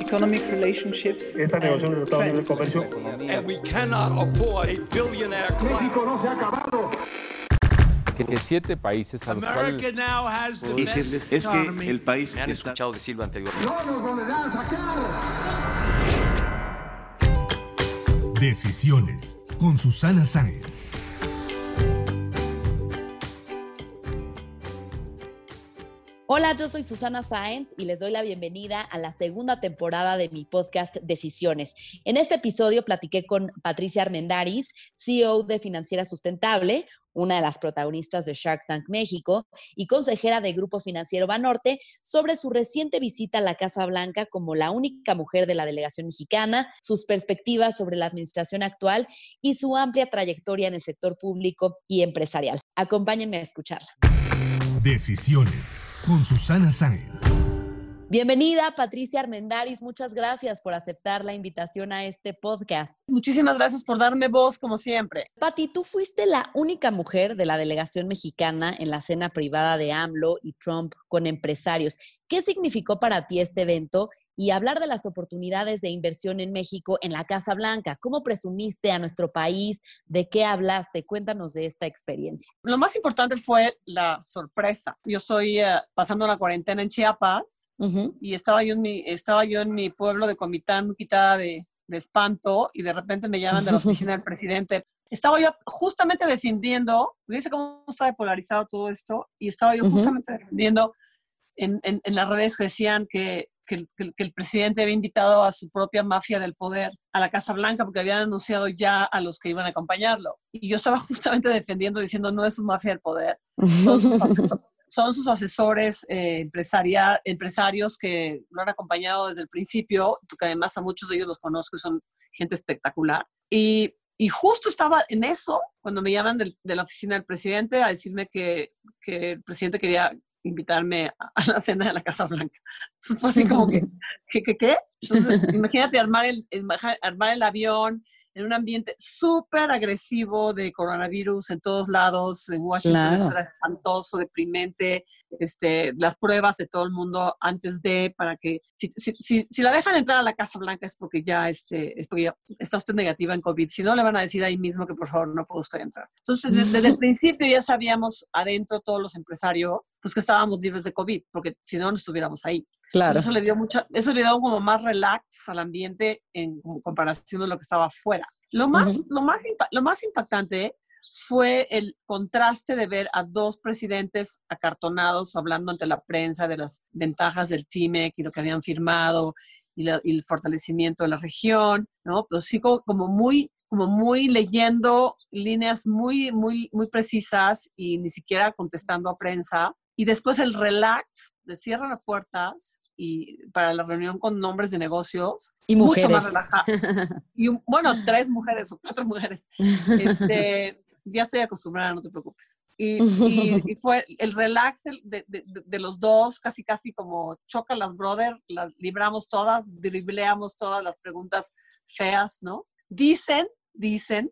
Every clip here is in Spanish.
economic relationships, Esta negociación de tratado de comercio. And we cannot afford a billionaire class. que siete países a los America cuales now has the decirles best es que el país Me han está escuchado decirlo anteriormente. Decisiones con Susana Sáenz. Hola, yo soy Susana Sáenz y les doy la bienvenida a la segunda temporada de mi podcast Decisiones. En este episodio platiqué con Patricia Armendaris, CEO de Financiera Sustentable, una de las protagonistas de Shark Tank México y consejera de Grupo Financiero Banorte, sobre su reciente visita a la Casa Blanca como la única mujer de la delegación mexicana, sus perspectivas sobre la administración actual y su amplia trayectoria en el sector público y empresarial. Acompáñenme a escucharla. Decisiones con Susana Sáenz. Bienvenida, Patricia Armendaris. Muchas gracias por aceptar la invitación a este podcast. Muchísimas gracias por darme voz, como siempre. Pati, tú fuiste la única mujer de la delegación mexicana en la cena privada de AMLO y Trump con empresarios. ¿Qué significó para ti este evento? Y hablar de las oportunidades de inversión en México en la Casa Blanca. ¿Cómo presumiste a nuestro país? ¿De qué hablaste? Cuéntanos de esta experiencia. Lo más importante fue la sorpresa. Yo estoy eh, pasando la cuarentena en Chiapas Ujú. y estaba yo en mi, estaba yo en mi pueblo de Comitán quitada de, de espanto y de repente me llaman de la oficina del presidente. Estaba yo justamente defendiendo, dice cómo está polarizado todo esto, y estaba yo justamente defendiendo en, en- en las redes que decían que, que el- que que el presidente había invitado a su propia mafia del poder a la Casa Blanca porque habían anunciado ya a los que iban a acompañarlo. Y yo estaba justamente defendiendo, diciendo, no es su mafia del poder, son sus, aseso- son sus asesores eh, empresaria- empresarios que lo han acompañado desde el principio, porque además a muchos de ellos los conozco y son gente espectacular. Y, y justo estaba en eso cuando me llaman del- de la oficina del presidente a decirme que, que el presidente quería invitarme a, la cena de la Casa Blanca. Entonces fue así como que, ¿qué, qué, qué? Entonces, imagínate armar el, el- armar el avión en un ambiente súper agresivo de coronavirus en todos lados, en Washington eso Claro. era espantoso, deprimente, este, las pruebas de todo el mundo antes de, para que, si, si, si, si la dejan entrar a la Casa Blanca es porque ya, este, es porque ya está usted negativa en COVID, si no le van a decir ahí mismo que por favor no puede usted entrar. Entonces, desde, desde el principio ya sabíamos adentro todos los empresarios, pues que estábamos libres de COVID, porque si no, no estuviéramos ahí. Claro. Entonces, eso le dio mucha, eso le dio como más relax al ambiente en comparación de lo que estaba afuera. Lo más, Ujú. lo más, lo más impactante fue el contraste de ver a dos presidentes acartonados hablando ante la prensa de las ventajas del TIMEC y lo que habían firmado y, la- y el fortalecimiento de la región, ¿no? Pero sí como, como muy como muy leyendo líneas muy, muy, muy precisas y ni siquiera contestando a prensa. Y después el relax, le cierran las puertas y para la reunión con nombres de negocios. Y Mucho mujeres. más relajado. Y bueno, tres mujeres o cuatro mujeres. Este, ya estoy acostumbrada, no te preocupes. Y, y- y fue el relax de, de- de- de los dos, casi casi como choca las brother, las libramos todas, dribleamos todas las preguntas feas, ¿no? Dicen, dicen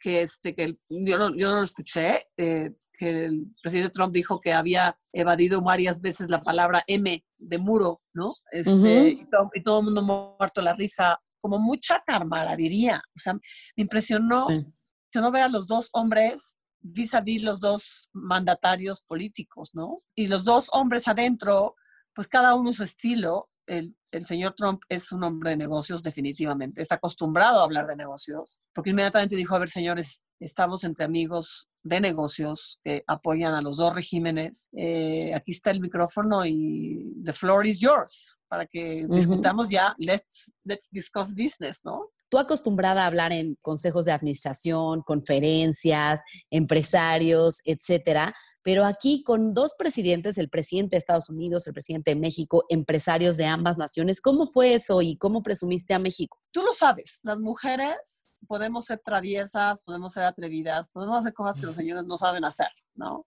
que, este, que el- yo, no, yo no lo escuché, eh, que el presidente Trump dijo que había evadido varias veces la palabra M de muro, ¿no? Este, y, todo, y todo el mundo muerto la risa, como mucha camaradería. O sea, me impresionó, Sí. impresionó ver a los dos hombres vis a vis los dos mandatarios políticos, ¿no? Y los dos hombres adentro, pues cada uno su estilo. El, el señor Trump es un hombre de negocios definitivamente, está acostumbrado a hablar de negocios, porque inmediatamente dijo, a ver, señores, estamos entre amigos de negocios que apoyan a los dos regímenes. Eh, aquí está el micrófono y the floor is yours para que discutamos ya, let's, let's discuss business, ¿no? Tú acostumbrada a hablar en consejos de administración, conferencias, empresarios, etcétera, pero aquí con dos presidentes, el presidente de Estados Unidos, el presidente de México, empresarios de ambas naciones, ¿cómo fue eso y cómo presumiste a México? Tú lo sabes, las mujeres podemos ser traviesas, podemos ser atrevidas, podemos hacer cosas que los señores no saben hacer, ¿no?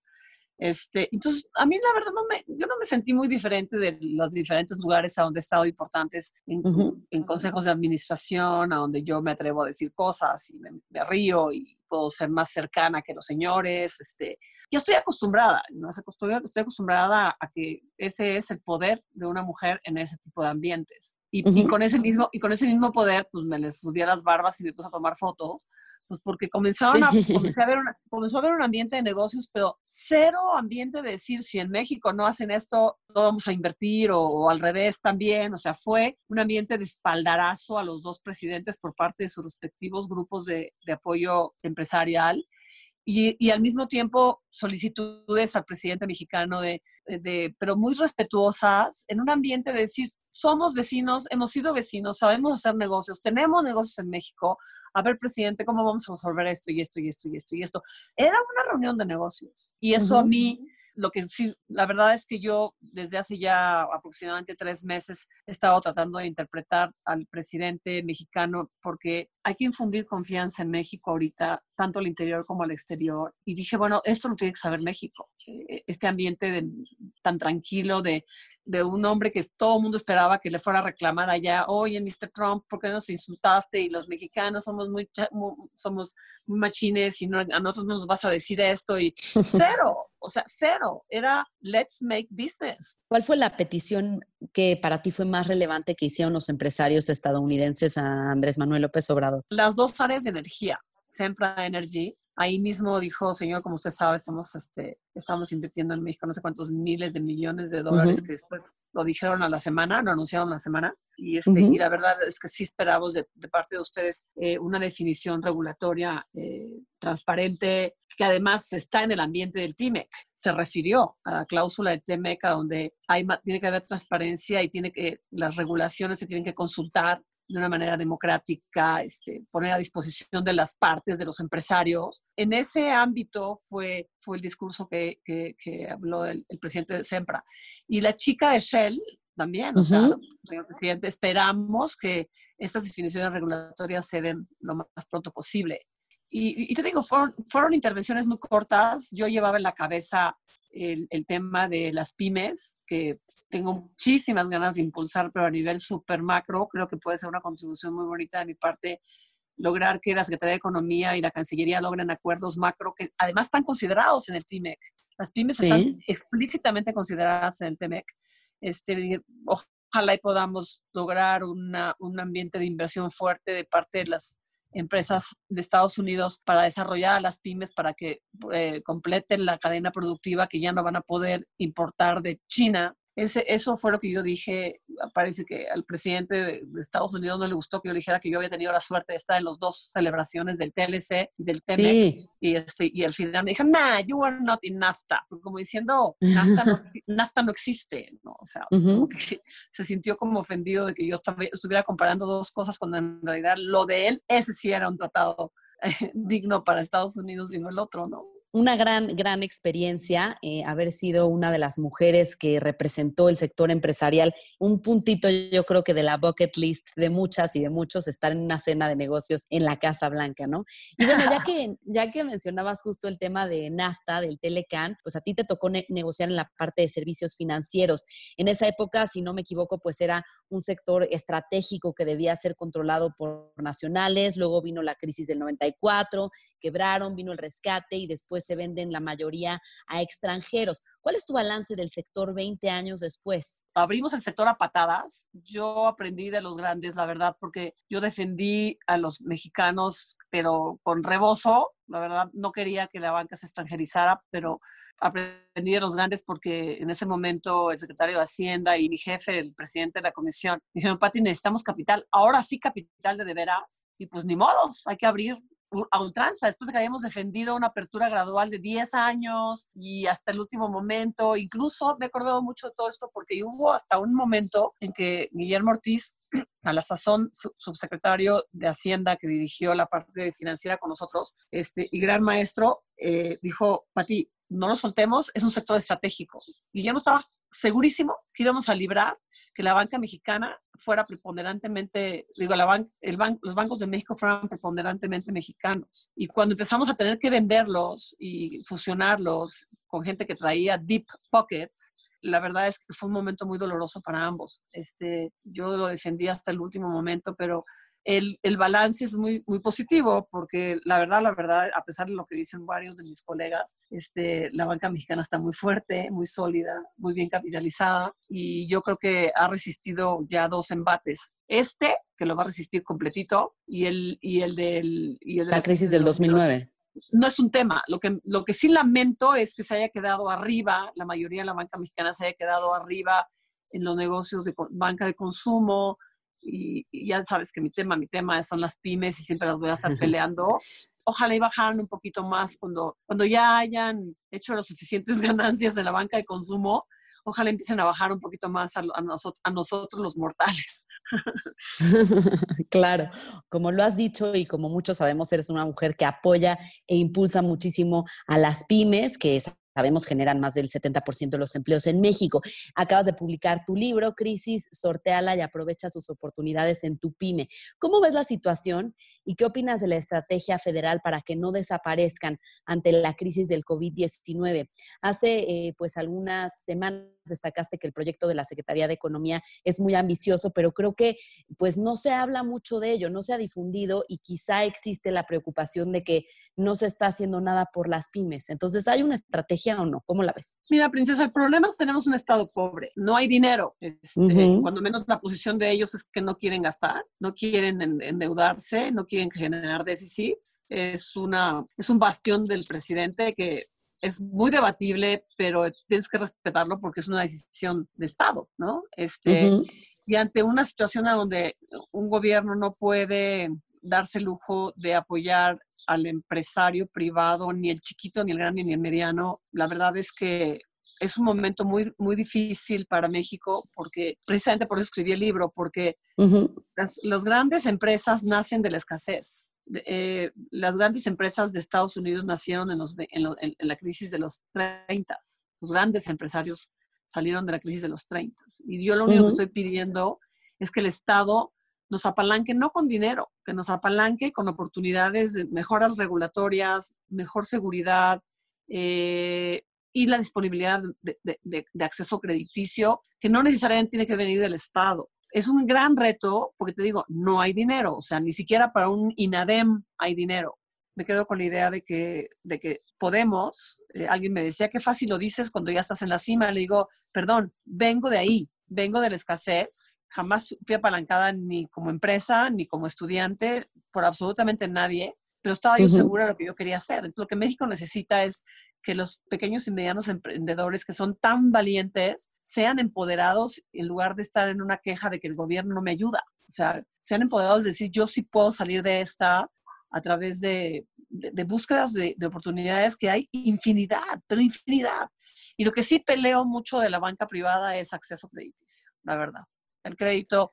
Este, entonces, a mí la verdad, no me, yo no me sentí muy diferente de los diferentes lugares a donde he estado importantes en, Ujú. en consejos de administración, a donde yo me atrevo a decir cosas y me, me río y puedo ser más cercana que los señores. Este, ya estoy acostumbrada, ¿no? estoy, estoy acostumbrada a que ese es el poder de una mujer en ese tipo de ambientes. Y, y, con ese mismo, y con ese mismo poder, pues me les subía las barbas y me puse a tomar fotos pues porque comenzaron a, a ver comenzó a haber un ambiente de negocios, pero cero ambiente de decir si en México no hacen esto, no vamos a invertir o, al revés también. O sea, fue un ambiente de espaldarazo a los dos presidentes por parte de sus respectivos grupos de, de apoyo empresarial. Y, y, al mismo tiempo solicitudes al presidente mexicano de, de, pero muy respetuosas, en un ambiente de decir, somos vecinos, hemos sido vecinos, sabemos hacer negocios, tenemos negocios en México, a ver, presidente, ¿cómo vamos a resolver esto y esto y esto y esto y esto? Era una reunión de negocios. Y eso a mí, lo que sí, la verdad es que yo desde hace ya aproximadamente tres meses he estado tratando de interpretar al presidente mexicano porque hay que infundir confianza en México ahorita, tanto al interior como al exterior. Y dije, bueno, esto lo tiene que saber México. E-, este ambiente tan tranquilo de de un hombre que todo el mundo esperaba que le fuera a reclamar allá, oye, Mr. Trump, ¿por qué nos insultaste? Y los mexicanos somos muy, somos muy machines y no, a nosotros nos vas a decir esto y cero, o sea, cero, era let's make business. ¿Cuál fue la petición que para ti fue más relevante que hicieron los empresarios estadounidenses a Andrés Manuel López Obrador? Las dos áreas de energía, Sempra Energy Ahí mismo dijo, señor, como usted sabe, estamos, este, estamos invirtiendo en México no sé cuántos miles de millones de dólares que después lo dijeron a la semana, lo anunciaron a la semana. Y, este, y la verdad es que sí esperamos de, parte de ustedes eh, una definición regulatoria eh, transparente, que además está en el ambiente del TIMEC. Se refirió a la cláusula del TIMEC, donde hay, tiene que haber transparencia y tiene que, las regulaciones se tienen que consultar de una manera democrática, este, poner a disposición de las partes, de los empresarios. En ese ámbito fue, fue el discurso que, que, habló el, presidente de Sempra. Y la chica de Shell también, o sea, señor presidente, esperamos que estas definiciones regulatorias se den lo más pronto posible. Y, y te digo, fueron, fueron intervenciones muy cortas. Yo llevaba en la cabeza el, el, tema de las pymes, que tengo muchísimas ganas de impulsar, pero a nivel súper macro, creo que puede ser una contribución muy bonita de mi parte lograr que la Secretaría de Economía y la Cancillería logren acuerdos macro que además están considerados en el TIMEC. Las pymes están explícitamente consideradas en el TIMEC. Este, ojalá y podamos lograr una, un ambiente de inversión fuerte de parte de las empresas de Estados Unidos para desarrollar a las pymes para que eh, completen la cadena productiva que ya no van a poder importar de China ese, eso fue lo que yo dije. Parece que al presidente de, Estados Unidos no le gustó que yo dijera que yo había tenido la suerte de estar en las dos celebraciones del TLC y del TEMEC. Y, este, y al final me dijeron, nah, you are not in NAFTA. Como diciendo, NAFTA no, NAFTA no existe. ¿no? O sea, se sintió como ofendido de que yo estuviera comparando dos cosas cuando en realidad lo de él, ese sí era un tratado digno para Estados Unidos y no el otro, ¿no? Una gran, gran experiencia eh, haber sido una de las mujeres que representó el sector empresarial. Un puntito, yo creo que de la bucket list de muchas y de muchos, estar en una cena de negocios en la Casa Blanca, ¿no? Y bueno, ya que, ya que mencionabas justo el tema de NAFTA, del Telecan, pues a ti te tocó negociar en la parte de servicios financieros. En esa época, si no me equivoco, pues era un sector estratégico que debía ser controlado por nacionales. Luego vino la crisis del 94, quebraron, vino el rescate y después se venden la mayoría a extranjeros. ¿Cuál es tu balance del sector 20 años después? Abrimos el sector a patadas. Yo aprendí de los grandes, la verdad, porque yo defendí a los mexicanos, pero con rebozo. La verdad, no quería que la banca se extranjerizara, pero aprendí de los grandes porque en ese momento el secretario de Hacienda y mi jefe, el presidente de la comisión, dijeron, Pati, necesitamos capital. Ahora sí capital de de veras. Y pues ni modos, hay que abrir a ultranza, después de que habíamos defendido una apertura gradual de 10 años y hasta el último momento, incluso me he acordado mucho de todo esto porque hubo hasta un momento en que Guillermo Ortiz, a la sazón subsecretario de Hacienda que dirigió la parte financiera con nosotros, este, y gran maestro, eh, dijo, Pati, no lo soltemos, es un sector estratégico. Guillermo estaba segurísimo que íbamos a librar que la banca mexicana fuera preponderantemente, digo, la el los bancos de México fueran preponderantemente mexicanos. Y cuando empezamos a tener que venderlos y fusionarlos con gente que traía deep pockets, la verdad es que fue un momento muy doloroso para ambos. Este, yo lo defendí hasta el último momento, pero el, el, balance es muy, muy positivo porque la verdad, la verdad, a pesar de lo que dicen varios de mis colegas, este, la banca mexicana está muy fuerte, muy sólida, muy bien capitalizada y yo creo que ha resistido ya dos embates. Este, que lo va a resistir completito, y el, y el, del, y el de la, la crisis del 2009 no es un tema. Lo que, lo que sí lamento es que se haya quedado arriba, la mayoría de la banca mexicana se haya quedado arriba en los negocios de banca de consumo. Y, ya sabes que mi tema, mi tema son las pymes y siempre las voy a estar peleando. Ojalá y bajaran un poquito más cuando, cuando ya hayan hecho las suficientes ganancias en la banca de consumo. Ojalá empiecen a bajar un poquito más a, a nosotros los mortales. claro, como lo has dicho y como muchos sabemos, eres una mujer que apoya e impulsa muchísimo a las pymes, que es sabemos generan más del 70% de los empleos en México. Acabas de publicar tu libro, Crisis, sorteala y aprovecha sus oportunidades en tu pyme. ¿Cómo ves la situación y qué opinas de la estrategia federal para que no desaparezcan ante la crisis del COVID-19? Hace eh, pues algunas semanas destacaste que el proyecto de la Secretaría de Economía es muy ambicioso, pero creo que pues no se habla mucho de ello, no se ha difundido y quizá existe la preocupación de que no se está haciendo nada por las pymes. Entonces, ¿hay una estrategia o no? ¿Cómo la ves? Mira, princesa, el problema es que tenemos un Estado pobre, no hay dinero. Este, cuando menos la posición de ellos es que no quieren gastar, no quieren endeudarse, no quieren generar déficits. Es, una, es un bastión del presidente que es muy debatible, pero tienes que respetarlo porque es una decisión de Estado, ¿no? Este, Y ante una situación donde un gobierno no puede darse el lujo de apoyar al empresario privado, ni el chiquito, ni el grande, ni el mediano, la verdad es que es un momento muy, muy difícil para México porque precisamente por eso escribí el libro, porque las, grandes empresas nacen de la escasez. Eh, las grandes empresas de Estados Unidos nacieron en, los, en, la crisis de los 30. Los grandes empresarios salieron de la crisis de los 30. Y yo lo único que estoy pidiendo es que el Estado nos apalanque no con dinero, que nos apalanque con oportunidades de mejoras regulatorias, mejor seguridad eh, y la disponibilidad de, de, acceso crediticio, que no necesariamente tiene que venir del Estado. Es un gran reto porque te digo, no hay dinero, o sea, ni siquiera para un INADEM hay dinero. Me quedo con la idea de que, de que podemos, eh, alguien me decía, qué fácil lo dices cuando ya estás en la cima, le digo, perdón, vengo de ahí, vengo de la escasez, jamás fui apalancada ni como empresa, ni como estudiante, por absolutamente nadie, pero estaba yo segura de lo que yo quería hacer. Lo que México necesita es que los pequeños y medianos emprendedores que son tan valientes sean empoderados en lugar de estar en una queja de que el gobierno no me ayuda. O sea, sean empoderados de decir, yo sí puedo salir de esta a través de, de, búsquedas de, de, oportunidades que hay infinidad, pero infinidad. Y lo que sí peleo mucho de la banca privada es acceso crediticio, la verdad. El crédito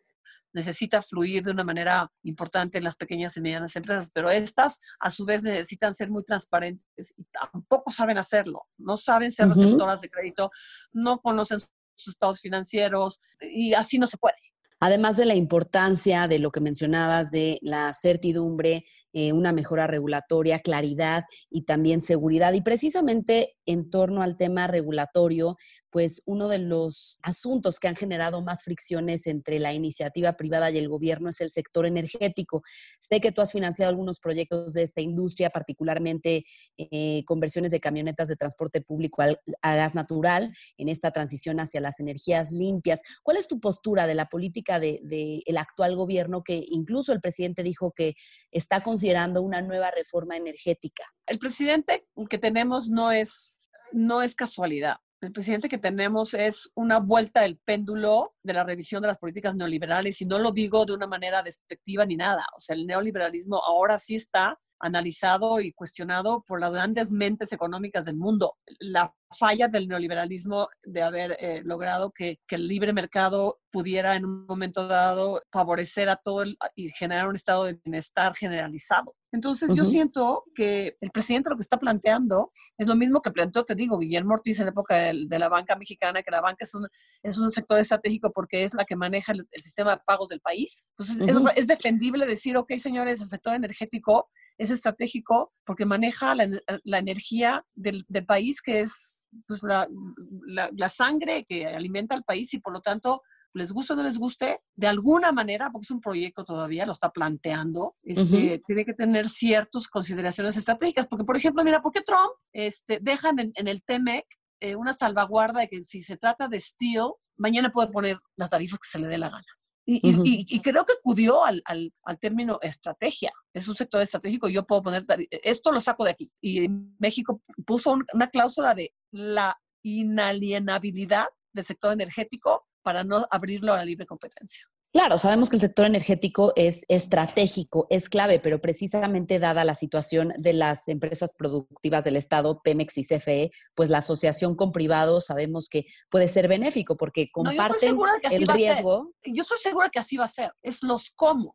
necesita fluir de una manera importante en las pequeñas y medianas empresas, pero estas a su vez necesitan ser muy transparentes y tampoco saben hacerlo, no saben ser receptoras de crédito, no conocen sus estados financieros y así no se puede. Además de la importancia de lo que mencionabas de la certidumbre, eh, una mejora regulatoria, claridad y también seguridad. Y precisamente en torno al tema regulatorio, pues uno de los asuntos que han generado más fricciones entre la iniciativa privada y el gobierno es el sector energético. Sé que tú has financiado algunos proyectos de esta industria, particularmente eh, conversiones de camionetas de transporte público a, gas natural en esta transición hacia las energías limpias. ¿Cuál es tu postura de la política del de, el actual gobierno que incluso el presidente dijo que está considerando una nueva reforma energética? El presidente que tenemos no es, no es casualidad el presidente que tenemos es una vuelta del péndulo de la revisión de las políticas neoliberales y no lo digo de una manera despectiva ni nada. O sea, el neoliberalismo ahora sí está analizado y cuestionado por las grandes mentes económicas del mundo. La falla del neoliberalismo de haber eh, logrado que, el libre mercado pudiera en un momento dado favorecer a todo y generar un estado de bienestar generalizado. Entonces yo siento que el presidente lo que está planteando es lo mismo que planteó, te digo, Guillermo Ortiz en la época de, la banca mexicana, que la banca es un, es un sector estratégico porque es la que maneja el, sistema de pagos del país. Pues es, es defendible decir, ok, señores, el sector energético es estratégico porque maneja la, energía del, país, que es pues, la, sangre que alimenta al país y por lo tanto les guste o no les guste, de alguna manera, porque es un proyecto todavía, lo está planteando, este, tiene que tener ciertas consideraciones estratégicas, porque por ejemplo, mira, ¿por qué Trump este, dejan en, en el TEMEC eh, una salvaguarda de que si se trata de steel, mañana puede poner las tarifas que se le dé la gana? Y, y, y, creo que acudió al, al, al, término estrategia. Es un sector estratégico. Yo puedo poner, esto lo saco de aquí. Y México puso una cláusula de la inalienabilidad del sector energético para no abrirlo a la libre competencia. Claro, sabemos que el sector energético es estratégico, es clave, pero precisamente dada la situación de las empresas productivas del Estado, Pemex y CFE, pues la asociación con privados sabemos que puede ser benéfico porque comparten no, el riesgo. Yo estoy segura que así va a ser. Es los cómo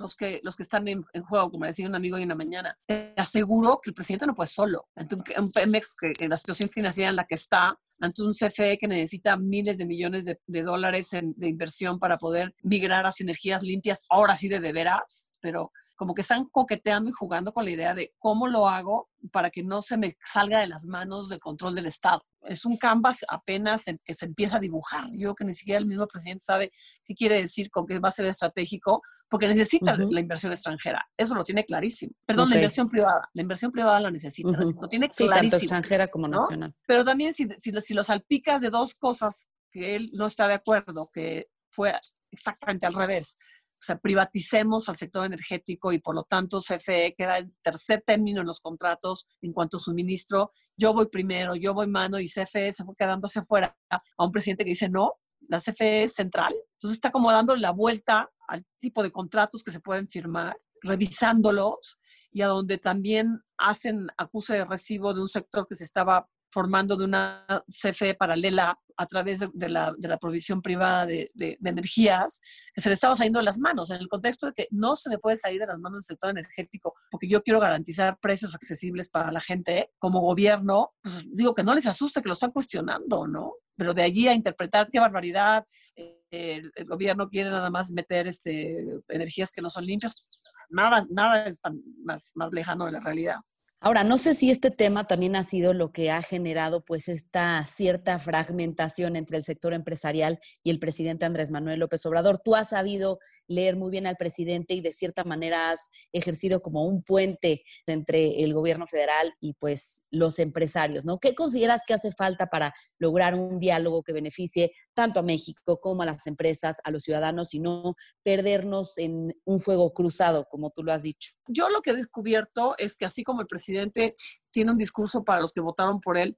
los que, los que están en, en juego, como decía un amigo hoy en la mañana. Te aseguro que el presidente no puede solo. Entonces, un Pemex, que en la situación financiera en la que está, ante un CFE que necesita miles de millones de, dólares en, de inversión para poder migrar hacia energías limpias, ahora sí de de veras, pero como que están coqueteando y jugando con la idea de cómo lo hago para que no se me salga de las manos del control del Estado. Es un canvas apenas en que se empieza a dibujar. Yo que ni siquiera el mismo presidente sabe qué quiere decir con que va a ser estratégico, porque necesita uh -huh. la inversión extranjera. Eso lo tiene clarísimo. Perdón, okay. la inversión privada. La inversión privada la necesita. Uh -huh. Lo tiene clarísimo. Sí, tanto extranjera como ¿no? nacional. Pero también si, si, si lo salpicas de dos cosas que él no está de acuerdo, que fue exactamente al revés o sea, privaticemos al sector energético y por lo tanto CFE queda en tercer término en los contratos en cuanto a suministro. Yo voy primero, yo voy mano y CFE se fue quedándose afuera a un presidente que dice no, la CFE es central. Entonces está como dando la vuelta al tipo de contratos que se pueden firmar, revisándolos y a donde también hacen acuse de recibo de un sector que se estaba formando de una CFE paralela a través de, la, de la, provisión privada de, energías, que se le estaba saliendo de las manos, en el contexto de que no se le puede salir de las manos del sector energético, porque yo quiero garantizar precios accesibles para la gente, como gobierno, pues digo que no les asuste que lo están cuestionando, ¿no? Pero de allí a interpretar qué barbaridad, eh, el, el, gobierno quiere nada más meter este, energías que no son limpias, nada, nada es tan más, más lejano de la realidad. Ahora, no sé si este tema también ha sido lo que ha generado pues esta cierta fragmentación entre el sector empresarial y el presidente Andrés Manuel López Obrador. Tú has sabido leer muy bien al presidente y de cierta manera has ejercido como un puente entre el gobierno federal y pues los empresarios, ¿no? ¿Qué consideras que hace falta para lograr un diálogo que beneficie tanto a México como a las empresas, a los ciudadanos y no perdernos en un fuego cruzado, como tú lo has dicho? Yo lo que he descubierto es que así como el presidente tiene un discurso para los que votaron por él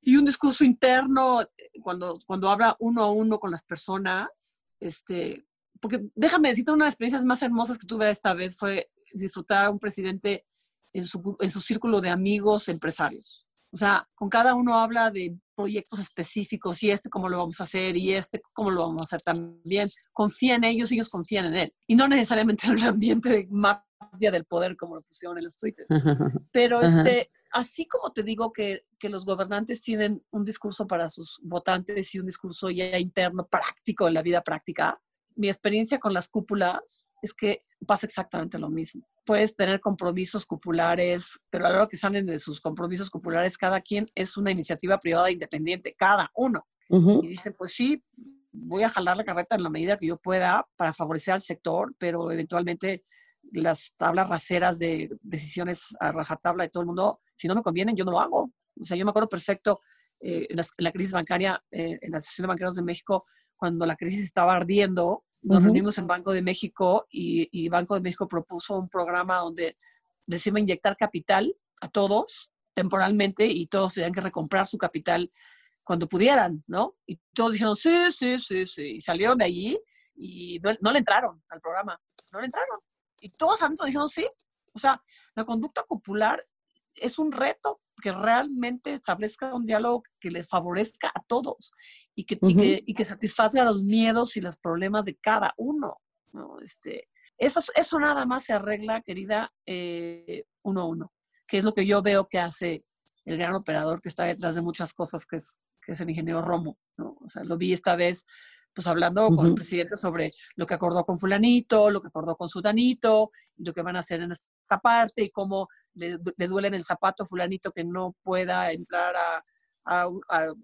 y un discurso interno cuando, cuando habla uno a uno con las personas, este, porque déjame decirte, una de las experiencias más hermosas que tuve esta vez fue disfrutar a un presidente en su, en su círculo de amigos empresarios. O sea, con cada uno habla de proyectos específicos y este cómo lo vamos a hacer y este cómo lo vamos a hacer también. Confía en ellos ellos confían en él. Y no necesariamente en el ambiente de mafia del poder como lo pusieron en los tweets. Pero este, así como te digo que, que, los gobernantes tienen un discurso para sus votantes y un discurso ya interno práctico en la vida práctica, mi experiencia con las cúpulas es que pasa exactamente lo mismo. Puedes tener compromisos cupulares, pero a lo que salen de sus compromisos cupulares, cada quien es una iniciativa privada independiente, cada uno. Uh -huh. Y dicen, pues sí, voy a jalar la carreta en la medida que yo pueda para favorecer al sector, pero eventualmente las tablas raseras de decisiones a rajatabla de todo el mundo, si no me convienen, yo no lo hago. O sea, yo me acuerdo perfecto eh, en, la, en, la, crisis bancaria, eh, en la Asociación de Banqueros de México, cuando la crisis estaba ardiendo, nos uh -huh. reunimos en Banco de México y, y, Banco de México propuso un programa donde les iba a inyectar capital a todos temporalmente y todos tenían que recomprar su capital cuando pudieran, ¿no? Y todos dijeron, sí, sí, sí, sí. Y salieron de allí y no, no le entraron al programa, no le entraron. Y todos adentro dijeron, sí. O sea, la conducta popular es un reto que realmente establezca un diálogo que les favorezca a todos y que, uh -huh. y que, y que satisfaga los miedos y los problemas de cada uno. ¿no? Este, eso, eso nada más se arregla, querida, eh, uno a uno, que es lo que yo veo que hace el gran operador que está detrás de muchas cosas, que es, que es el ingeniero Romo. ¿no? O sea, lo vi esta vez pues hablando uh -huh. con el presidente sobre lo que acordó con fulanito, lo que acordó con sudanito, lo que van a hacer en esta parte y cómo le, le duele en el zapato fulanito que no pueda entrar a,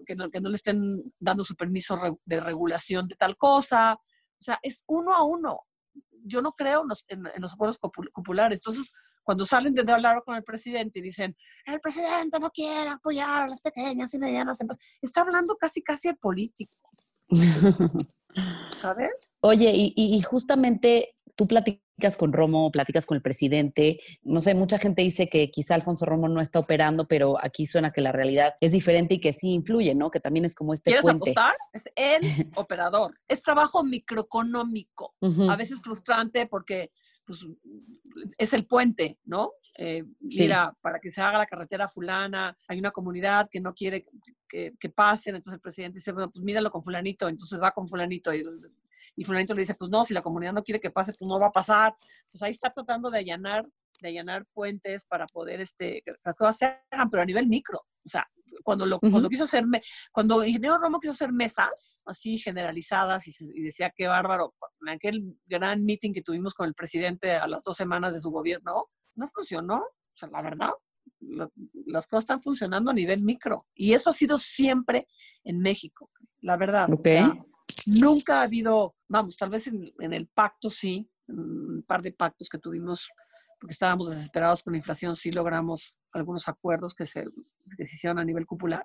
que, no, que, no, le estén dando su permiso de regulación de tal cosa. O sea, es uno a uno. Yo no creo en los, en, los acuerdos populares. Entonces, cuando salen de hablar con el presidente y dicen, el presidente no quiere apoyar a las pequeñas y medianas empresas, está hablando casi, casi el político. ¿Sabes? Oye, y, y, justamente tú platicas con Romo, platicas con el presidente. No sé, mucha gente dice que quizá Alfonso Romo no está operando, pero aquí suena que la realidad es diferente y que sí influye, ¿no? Que también es como este ¿Quieres puente. apostar? Es el operador. Es trabajo microeconómico. A veces frustrante porque pues, es el puente, ¿no? Eh, mira, para que se haga la carretera fulana, hay una comunidad que no quiere que, que, pasen, entonces el presidente dice, bueno, pues míralo con fulanito, entonces va con fulanito y, y fulanito le dice, pues no, si la comunidad no quiere que pase, pues no va a pasar. Entonces ahí está tratando de allanar, de allanar puentes para poder, este, que las cosas se hagan, pero a nivel micro. O sea, cuando, lo, cuando quiso hacer, cuando el ingeniero Romo quiso hacer mesas así generalizadas y, y, decía qué bárbaro, en aquel gran meeting que tuvimos con el presidente a las dos semanas de su gobierno, no funcionó. O sea, la verdad, las cosas están funcionando a nivel micro. Y eso ha sido siempre en México, la verdad. Okay. O sea, nunca ha habido, vamos, tal vez en, el pacto sí, un par de pactos que tuvimos, porque estábamos desesperados con la inflación, sí logramos algunos acuerdos que se, que se hicieron a nivel cupular.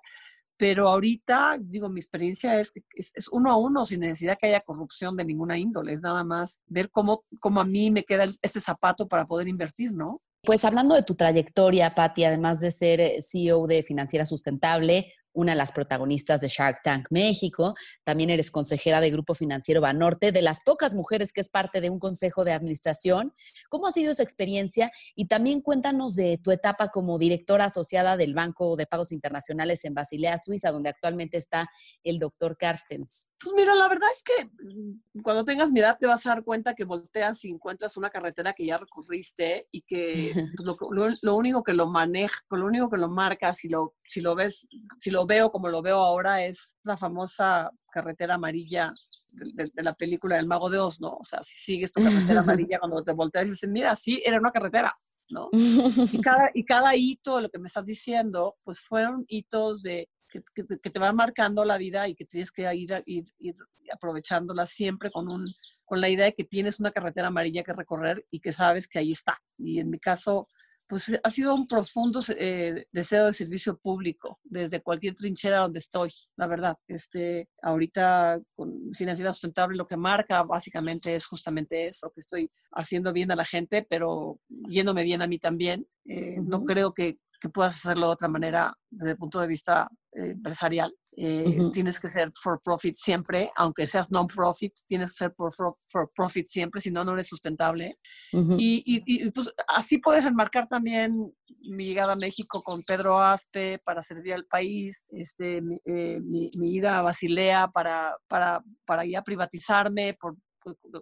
Pero ahorita, digo, mi experiencia es que es, es, uno a uno, sin necesidad que haya corrupción de ninguna índole. Es nada más ver cómo, cómo a mí me queda este zapato para poder invertir, ¿no? Pues hablando de tu trayectoria, Patti, además de ser eh, CEO de Financiera Sustentable, una de las protagonistas de Shark Tank México. También eres consejera de Grupo Financiero Banorte, de las pocas mujeres que es parte de un consejo de administración. ¿Cómo ha sido esa experiencia? Y también cuéntanos de tu etapa como directora asociada del Banco de Pagos Internacionales en Basilea, Suiza, donde actualmente está el doctor Carstens. Pues mira, la verdad es que mm, cuando tengas mi edad te vas a dar cuenta que volteas y encuentras una carretera que ya recorriste y que pues, lo, lo, lo, único que lo maneja, lo único que lo marca, si lo, si lo ves, si lo veo como lo veo ahora, es la famosa carretera amarilla de, de, de, la película del Mago de Oz, ¿no? O sea, si sigues tu carretera amarilla, cuando te volteas y dices, mira, sí, era una carretera, ¿no? Y cada, y cada hito de lo que me estás diciendo, pues fueron hitos de, que, que, que, te van marcando la vida y que tienes que ir, ir, ir aprovechándola siempre con, un, con la idea de que tienes una carretera amarilla que recorrer y que sabes que ahí está. Y en mi caso, pues ha sido un profundo eh, deseo de servicio público desde cualquier trinchera donde estoy, la verdad. Este, ahorita con Financiera Sustentable lo que marca básicamente es justamente eso, que estoy haciendo bien a la gente, pero yéndome bien a mí también. Eh, uh -huh. No creo que, que, puedas hacerlo de otra manera desde el punto de vista eh, empresarial. Eh, uh -huh. Tienes que ser for profit siempre, aunque seas non-profit, tienes que ser for, for, for, profit siempre, si no, no eres sustentable. Uh -huh. y, y, y, pues así puedes enmarcar también mi llegada a México con Pedro Aspe para servir al país, este, mi, eh, mi, mi ida a Basilea para, para, para ya privatizarme por,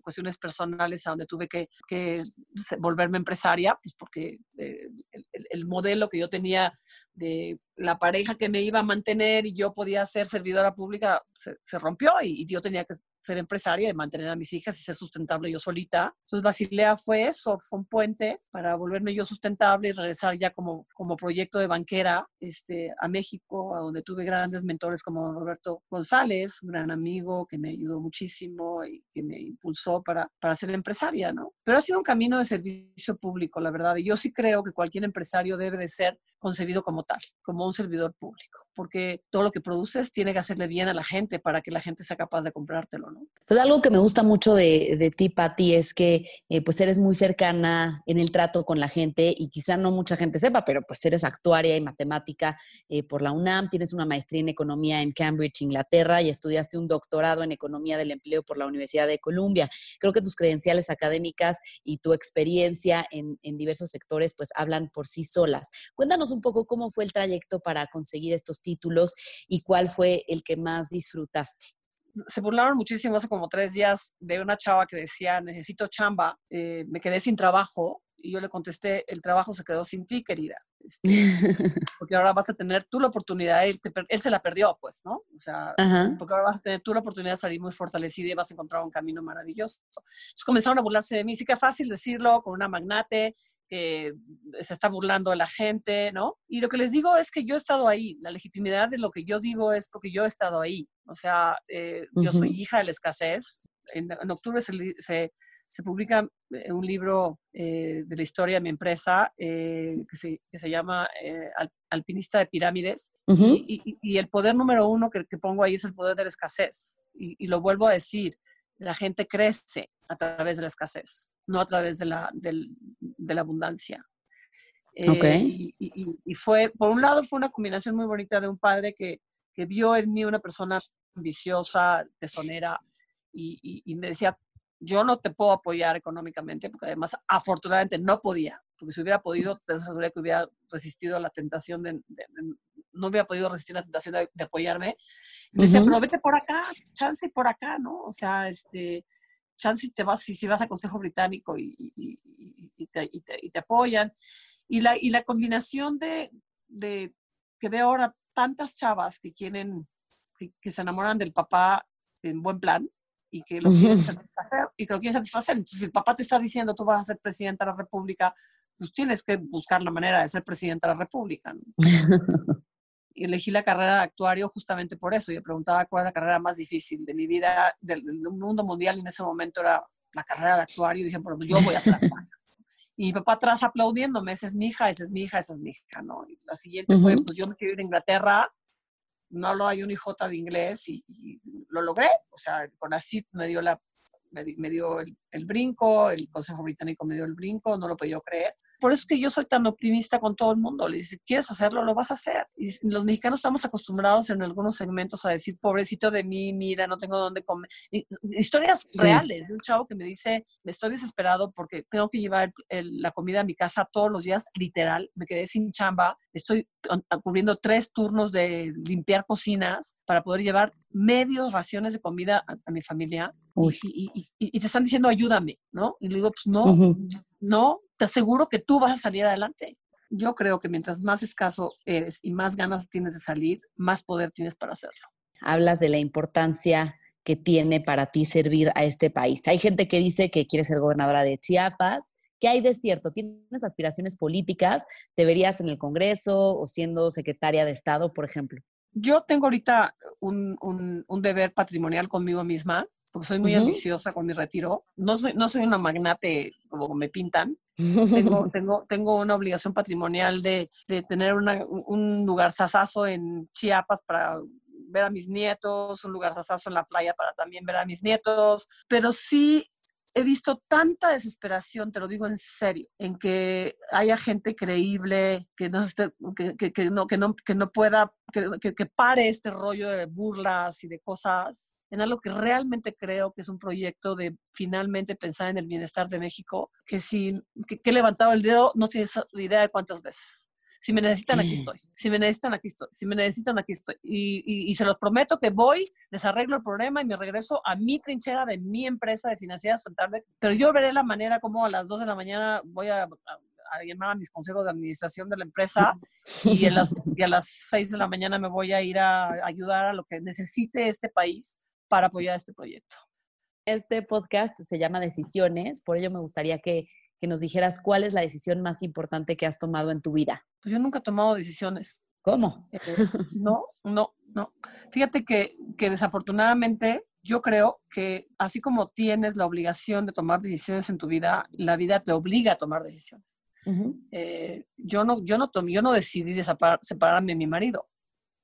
cuestiones personales a donde tuve que, que volverme empresaria, pues porque eh, el, el, modelo que yo tenía de la pareja que me iba a mantener y yo podía ser servidora pública se, se rompió y, y, yo tenía que ser empresaria y mantener a mis hijas y ser sustentable yo solita. Entonces Basilea fue eso, fue un puente para volverme yo sustentable y regresar ya como, como proyecto de banquera este, a México, a donde tuve grandes mentores como Roberto González, un gran amigo que me ayudó muchísimo y que me impulsó para, para ser empresaria, ¿no? Pero ha sido un camino de servicio público, la verdad, y yo sí creo que cualquier empresario debe de ser concebido como tal, como un servidor público, porque todo lo que produces tiene que hacerle bien a la gente para que la gente sea capaz de comprártelo, ¿no? Pues algo que me gusta mucho de, de ti, Patti, es que eh, pues eres muy cercana en el trato con la gente y quizá no mucha gente sepa, pero pues eres actuaria y matemática eh, por la UNAM, tienes una maestría en economía en Cambridge, Inglaterra, y estudiaste un doctorado en economía del empleo por la Universidad de Columbia. Creo que tus credenciales académicas y tu experiencia en, en diversos sectores pues hablan por sí solas. Cuéntanos un poco cómo fue el trayecto para conseguir estos títulos y cuál fue el que más disfrutaste se burlaron muchísimo hace como tres días de una chava que decía, necesito chamba, eh, me quedé sin trabajo y yo le contesté, el trabajo se quedó sin ti, querida. Este, porque ahora vas a tener tú la oportunidad, él, te, él se la perdió, pues, ¿no? O sea, Ajá. porque ahora vas a tener tú la oportunidad de salir muy fortalecida y vas a encontrar un camino maravilloso. Entonces comenzaron a burlarse de mí, sí que fácil decirlo con una magnate que se está burlando de la gente, ¿no? Y lo que les digo es que yo he estado ahí. La legitimidad de lo que yo digo es porque yo he estado ahí. O sea, eh, yo soy hija de la escasez. En, octubre se, se, publica eh, un libro eh, de la historia de mi empresa que se, que, se, llama Alpinista de Pirámides. y, el poder número uno que, que, pongo ahí es el poder de la escasez. y lo vuelvo a decir, la gente crece a través de la escasez, no a través de la, de la abundancia. Eh, y, fue, por un lado, fue una combinación muy bonita de un padre que, que vio en mí una persona ambiciosa, tesonera, y, me decía, yo no te puedo apoyar económicamente, porque además, afortunadamente, no podía, porque si hubiera podido, te aseguraría que hubiera resistido a la tentación de, no hubiera podido resistir la tentación de, apoyarme. Y me decía, pero vete por acá, chance por acá, ¿no? O sea, este, chance te vas, si, si vas a Consejo Británico y, y, te, y, te, apoyan. Y la, y la combinación de, de, que veo ahora tantas chavas que quieren, que, se enamoran del papá en buen plan y que lo quieren satisfacer, y que lo quieren satisfacer. Entonces, si el papá te está diciendo, tú vas a ser presidenta de la República, pues tienes que buscar la manera de ser presidenta de la República. y elegí la carrera de actuario justamente por eso. Yo preguntaba cuál es la carrera más difícil de mi vida, del, mundo mundial, y en ese momento era la carrera de actuario. Y dije, bueno, pues yo voy a ser actuario. Y mi papá atrás aplaudiéndome, esa es mi hija, esa es mi hija, esa es mi hija, ¿no? Y la siguiente fue, pues yo me quiero ir a Inglaterra, no hablo hay un hijota de inglés y, lo logré. O sea, con así me dio, la, me, dio el, el, brinco, el Consejo Británico me dio el brinco, no lo podía creer por eso es que yo soy tan optimista con todo el mundo. Le dice, ¿quieres hacerlo? Lo vas a hacer. Y los mexicanos estamos acostumbrados en algunos segmentos a decir, pobrecito de mí, mira, no tengo dónde comer. historias reales de un chavo que me dice, me estoy desesperado porque tengo que llevar la comida a mi casa todos los días, literal. Me quedé sin chamba. Estoy cubriendo tres turnos de limpiar cocinas para poder llevar medios raciones de comida a, mi familia. Y, te están diciendo, ayúdame, ¿no? Y le digo, pues no, no, te aseguro que tú vas a salir adelante. Yo creo que mientras más escaso eres y más ganas tienes de salir, más poder tienes para hacerlo. Hablas de la importancia que tiene para ti servir a este país. Hay gente que dice que quiere ser gobernadora de Chiapas. ¿Qué hay de cierto? ¿Tienes aspiraciones políticas? ¿Te verías en el Congreso o siendo secretaria de Estado, por ejemplo? Yo tengo ahorita un, un deber patrimonial conmigo misma porque soy muy ambiciosa con mi retiro. No soy, no soy una magnate como me pintan. Tengo, tengo, tengo una obligación patrimonial de, de tener una, un lugar sasazo en Chiapas para ver a mis nietos, un lugar sasazo en la playa para también ver a mis nietos, pero sí he visto tanta desesperación, te lo digo en serio, en que haya gente creíble, que no, esté, que, no, que, no, pueda, que, que, pare este rollo de burlas y de cosas en algo que realmente creo que es un proyecto de finalmente pensar en el bienestar de México, que si que, he levantado el dedo no tienes idea de cuántas veces. Si me necesitan, aquí estoy. Si me necesitan, aquí estoy. Si me necesitan, aquí estoy. Y, y, se los prometo que voy, les arreglo el problema y me regreso a mi trinchera de mi empresa de financiera sustentable. Pero yo veré la manera como a las 2 de la mañana voy a, a, llamar a mis consejos de administración de la empresa y a, las, y a las 6 de la mañana me voy a ir a ayudar a lo que necesite este país para apoyar este proyecto. Este podcast se llama Decisiones, por ello me gustaría que, nos dijeras cuál es la decisión más importante que has tomado en tu vida. Pues yo nunca he tomado decisiones. ¿Cómo? Eh, no, no, no. Fíjate que, que desafortunadamente yo creo que así como tienes la obligación de tomar decisiones en tu vida, la vida te obliga a tomar decisiones. Eh, yo, no, yo, no yo no decidí separarme de mi marido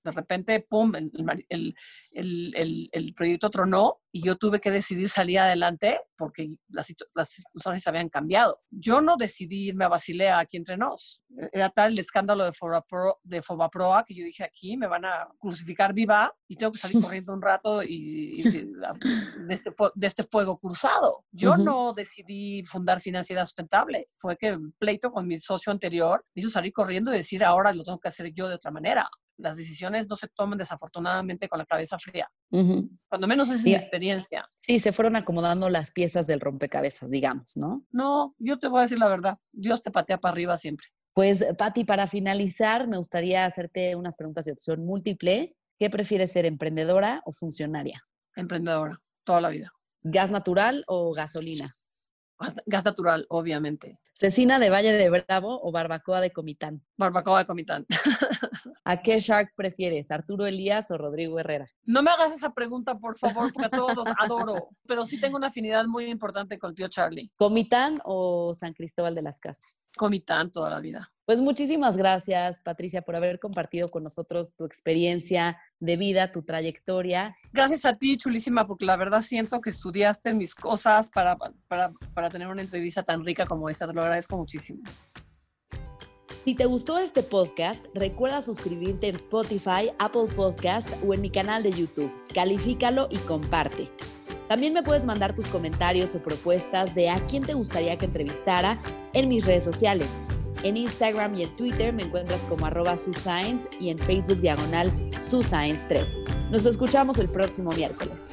de repente, pum, el, el, proyecto tronó y yo tuve que decidir salir adelante porque las, las circunstancias habían cambiado. Yo no decidí irme a Basilea aquí entre nos. Era tal el escándalo de, Fobapro, de Fobaproa que yo dije aquí me van a crucificar viva y tengo que salir corriendo un rato y, de, este, de, este, fuego cruzado. Yo no decidí fundar Financiera Sustentable. Fue que el pleito con mi socio anterior me hizo salir corriendo y decir ahora lo tengo que hacer yo de otra manera las decisiones no se toman desafortunadamente con la cabeza fría. Cuando menos es mi experiencia. Sí, se fueron acomodando las piezas del rompecabezas, digamos, ¿no? No, yo te voy a decir la verdad. Dios te patea para arriba siempre. Pues, Patti, para finalizar, me gustaría hacerte unas preguntas de opción múltiple. ¿Qué prefieres ser, emprendedora o funcionaria? Emprendedora, toda la vida. ¿Gas natural o gasolina? Gas natural, obviamente. ¿Cecina de Valle de Bravo o barbacoa de Comitán? Barbacoa de Comitán. ¿A qué Shark prefieres, Arturo Elías o Rodrigo Herrera? No me hagas esa pregunta, por favor, porque a todos los adoro, pero sí tengo una afinidad muy importante con el tío Charlie. ¿Comitán o San Cristóbal de las Casas? Comitán toda la vida. Pues muchísimas gracias, Patricia, por haber compartido con nosotros tu experiencia de vida, tu trayectoria. Gracias a ti, chulísima, porque la verdad siento que estudiaste mis cosas para, para, para tener una entrevista tan rica como esta. Te lo agradezco muchísimo. Si te gustó este podcast, recuerda suscribirte en Spotify, Apple Podcast o en mi canal de YouTube. Califícalo y comparte. También me puedes mandar tus comentarios o propuestas de a quién te gustaría que entrevistara en mis redes sociales. En Instagram y en Twitter me encuentras como arroba suscience y en Facebook diagonal suscience3. Nos escuchamos el próximo miércoles.